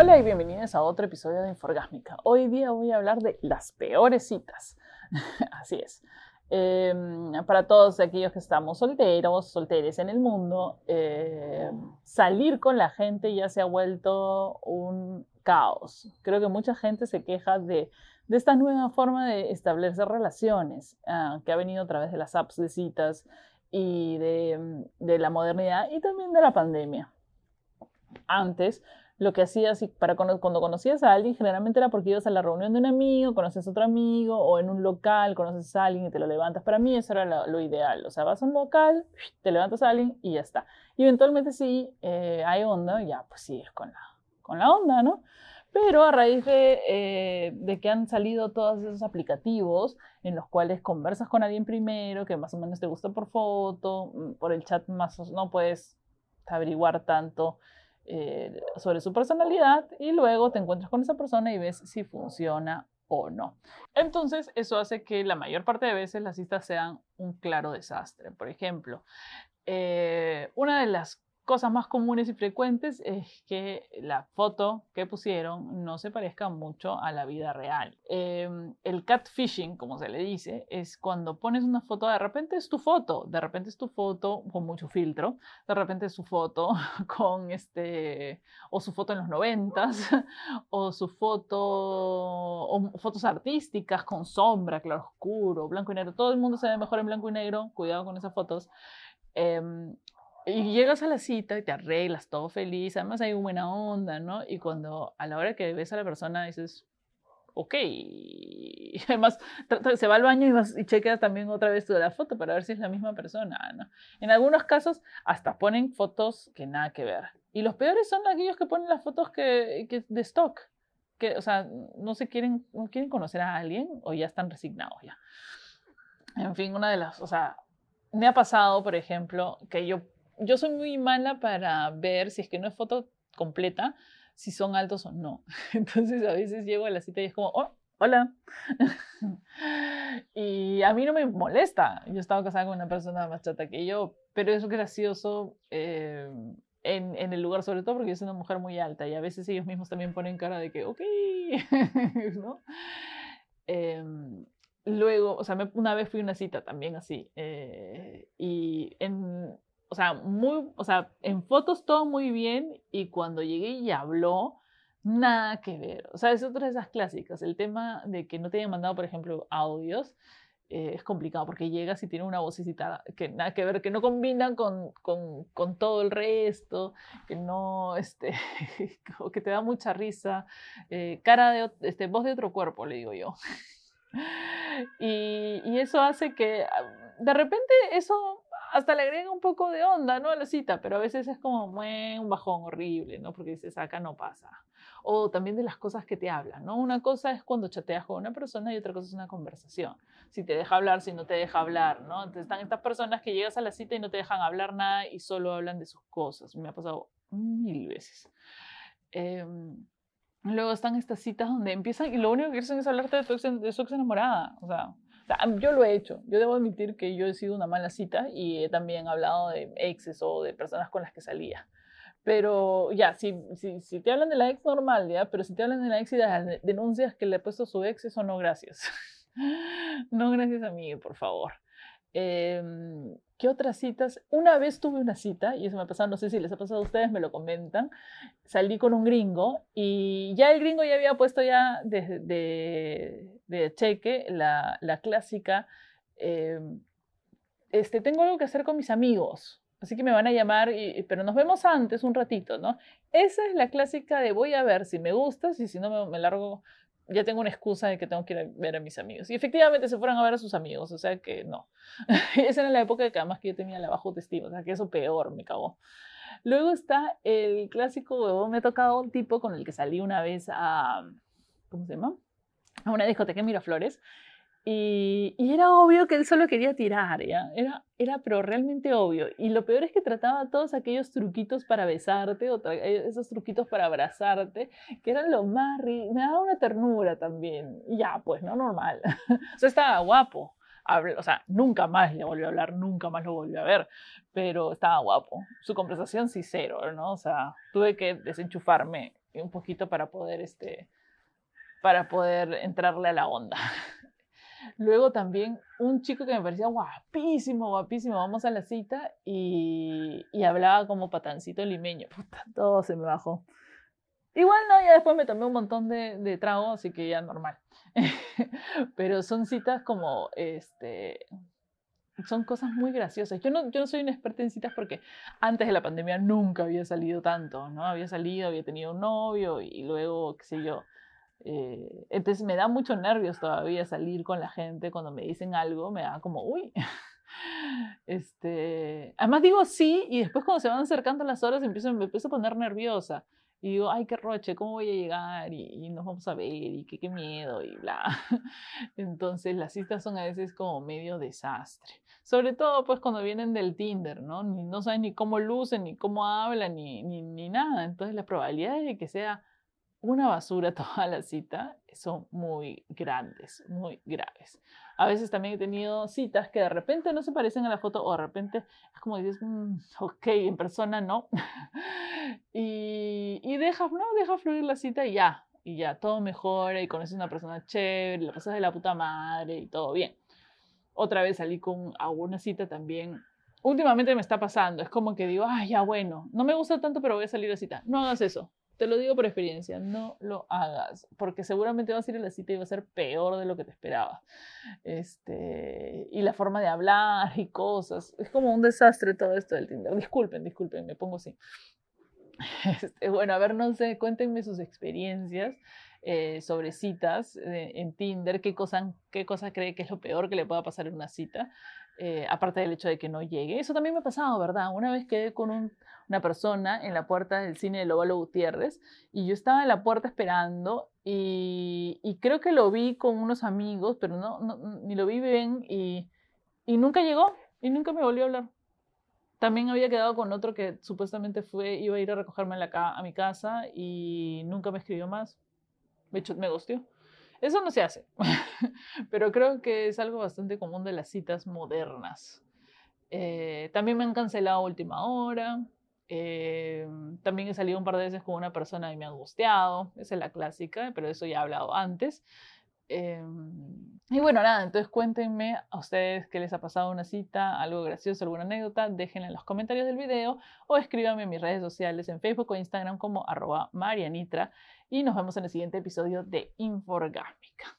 Hola y bienvenidos a otro episodio de Inforgásmica. Hoy día voy a hablar de las peores citas. Así es. Em, para todos aquellos que estamos solteros, solteres en el mundo, em, salir con la gente ya se ha vuelto un caos. Creo que mucha gente se queja de, esta nueva forma de establecer relaciones ah, que ha venido a través de las apps de citas y de, de la modernidad y también de la pandemia. Antes lo que hacías para cuando conocías a alguien generalmente era porque ibas a la reunión de un amigo, conoces a otro amigo o en un local conoces a alguien y te lo levantas. Para mí eso era lo, ideal. O sea, vas a un local, te levantas a alguien y ya está. Y eventualmente sí eh, hay onda, ya pues sigues con la, con la onda, ¿no? Pero a raíz de, eh, de, que han salido todos esos aplicativos en los cuales conversas con alguien primero, que más o menos te gusta por foto, mm, por el chat más no puedes averiguar tanto eh, sobre su personalidad y luego te encuentras con esa persona y ves si funciona o no. Entonces, eso hace que la mayor parte de veces las citas sean un claro desastre. Por ejemplo, eh, una de las cosas más comunes y frecuentes es que la foto que pusieron no se parezca mucho a la vida real. Em, el catfishing, como se le dice, es cuando pones una foto, de repente es tu foto, de repente es tu foto con mucho filtro, de repente es su foto con este, o su foto en los noventas, o su foto, o fotos artísticas con sombra, claro oscuro, blanco y negro. Todo el mundo se ve mejor en blanco y negro, cuidado con esas fotos. Em, y llegas a la cita y te arreglas, todo feliz, además hay buena onda, ¿no? Y cuando a la hora que ves a la persona dices, ok, y además se va al baño y, vas, y chequeas también otra vez toda la foto para ver si es la misma persona, ¿no? En algunos casos hasta ponen fotos que nada que ver. Y los peores son aquellos que ponen las fotos que, que de stock, que, o sea, no se quieren, no quieren conocer a alguien o ya están resignados ya. En fin, una de las, o sea, me ha pasado, por ejemplo, que yo yo soy muy mala para ver si es que no es foto completa, si son altos o no. Entonces a veces llego a la cita y es como, oh, hola. y a mí no me molesta. Yo estaba casada con una persona más chata que yo, pero es gracioso eh, en, en, el lugar, sobre todo porque soy una mujer muy alta y a veces ellos mismos también ponen cara de que, ok, ¿no? Em, luego, o sea, una vez fui a una cita también así, eh, y en, o sea, muy, o sea, en fotos todo muy bien y cuando llegué y habló, nada que ver. O sea, es otra de esas clásicas. El tema de que no te hayan mandado, por ejemplo, audios eh, es complicado porque llegas y tiene una vocecita que nada que ver, que no combina con, con, con todo el resto, que no, este, que te da mucha risa, eh, cara de, este, voz de otro cuerpo, le digo yo. y, y eso hace que ah, de repente eso hasta le agrega un poco de onda, ¿no? A la cita, pero a veces es como un bajón horrible, ¿no? Porque dices, acá no pasa. O también de las cosas que te hablan, ¿no? Una cosa es cuando chateas con una persona y otra cosa es una conversación. Si te deja hablar, si no te deja hablar, ¿no? Entonces están estas personas que llegas a la cita y no te dejan hablar nada y solo hablan de sus cosas. Me ha pasado mil veces. Em, luego están estas citas donde empiezan y lo único que quieren es hablarte de tu de su ex enamorada. O sea, yo lo he hecho. Yo debo admitir que yo he sido una mala cita y he también hablado de exes o de personas con las que salía. Pero ya, si, si, si te hablan de la ex normal, ya, pero si te hablan de la ex y denuncias que le he puesto su ex, eso no gracias. no gracias a mí, por favor. Em, ¿Qué otras citas? Una vez tuve una cita, y eso me ha pasado, no sé si les ha pasado a ustedes, me lo comentan. Salí con un gringo y ya el gringo ya había puesto ya de, de, cheque la, la clásica, em, este, tengo algo que hacer con mis amigos, así que me van a llamar, pero nos vemos antes un ratito, ¿no? Esa es la clásica de voy a ver si me gustas y si no me, me largo ya tengo una excusa de que tengo que ir a ver a mis amigos. Y efectivamente se fueron a ver a sus amigos, o sea que no. Esa era la época de que además que yo tenía la baja autoestima, o sea que eso peor me cagó. Luego está el clásico huevón, me ha tocado un tipo con el que salí una vez a, ¿cómo se llama? A una discoteca en Miraflores y, era obvio que él solo quería tirar, ¿ya? Era, era pero realmente obvio. Y lo peor es que trataba todos aquellos truquitos para besarte, eh, esos truquitos para abrazarte, que eran lo más... Me daba una ternura también. Y ya, pues, ¿no? Normal. o sea, estaba guapo. O sea, nunca más le volvió a hablar, nunca más lo volvió a ver, pero estaba guapo. Su conversación sí cero, ¿no? O sea, tuve que desenchufarme un poquito para poder, este, para poder entrarle a la onda. Luego también un chico que me parecía guapísimo, guapísimo, vamos a la cita y, hablaba como patancito limeño. Puta, todo se me bajó. Igual no, ya después me tomé un montón de, de trago, así que ya normal. Pero son citas como, este, son cosas muy graciosas. Yo no, yo no soy una experta en citas porque antes de la pandemia nunca había salido tanto, ¿no? Había salido, había tenido un novio y luego, qué sé yo. Eh, entonces me da mucho nervios todavía salir con la gente cuando me dicen algo, me da como, uy. Este, además digo sí y después cuando se van acercando las horas empiezo, me empiezo a poner nerviosa. Y digo, ay, qué roche, ¿cómo voy a llegar? Y, nos vamos a ver, y qué, qué miedo, y bla. Entonces las citas son a veces como medio desastre. Sobre todo pues cuando vienen del Tinder, ¿no? No saben ni cómo lucen, ni cómo hablan, ni, ni, ni nada. Entonces las probabilidades de que sea una basura toda la cita son muy grandes, muy graves. A veces también he tenido citas que de repente no se parecen a la foto o de repente es como dices, mm, ok, en persona no. y, y deja, no, deja fluir la cita y ya, y ya, todo mejora y conoces una persona chévere, la pasas de la puta madre y todo bien. Otra vez salí con alguna cita también. Últimamente me está pasando, es como que digo, ay, ya bueno, no me gusta tanto, pero voy a salir a cita. No hagas eso, te lo digo por experiencia, no lo hagas, porque seguramente vas a ir a la cita y va a ser peor de lo que te esperabas. Este, y la forma de hablar y cosas, es como un desastre todo esto del Tinder. Disculpen, disculpen, me pongo así. Este, bueno, a ver, no sé, cuéntenme sus experiencias eh, sobre citas eh, en Tinder, qué cosa, qué cosa cree que es lo peor que le pueda pasar en una cita. Eh, aparte del hecho de que no llegue. Eso también me ha pasado, ¿verdad? Una vez quedé con una persona en la puerta del cine de Lóbalo Gutiérrez y yo estaba en la puerta esperando y, creo que lo vi con unos amigos, pero no, ni lo vi bien y, nunca llegó y nunca me volvió a hablar. También había quedado con otro que supuestamente fue, iba a ir a recogerme a, mi casa y nunca me escribió más. De hecho, me gustó. Eso no se hace, pero creo que es algo bastante común de las citas modernas. Eh, también me han cancelado a última hora. Eh, también he salido un par de veces con una persona y me ha angustiado. Esa es la clásica, pero eso ya he hablado antes. Eh, y bueno, nada, entonces cuéntenme a ustedes qué les ha pasado una cita, algo gracioso, alguna anécdota, déjenla en los comentarios del video o escríbanme en mis redes sociales en Facebook o Instagram como arroba marianitra y nos vemos en el siguiente episodio de Inforgásmica.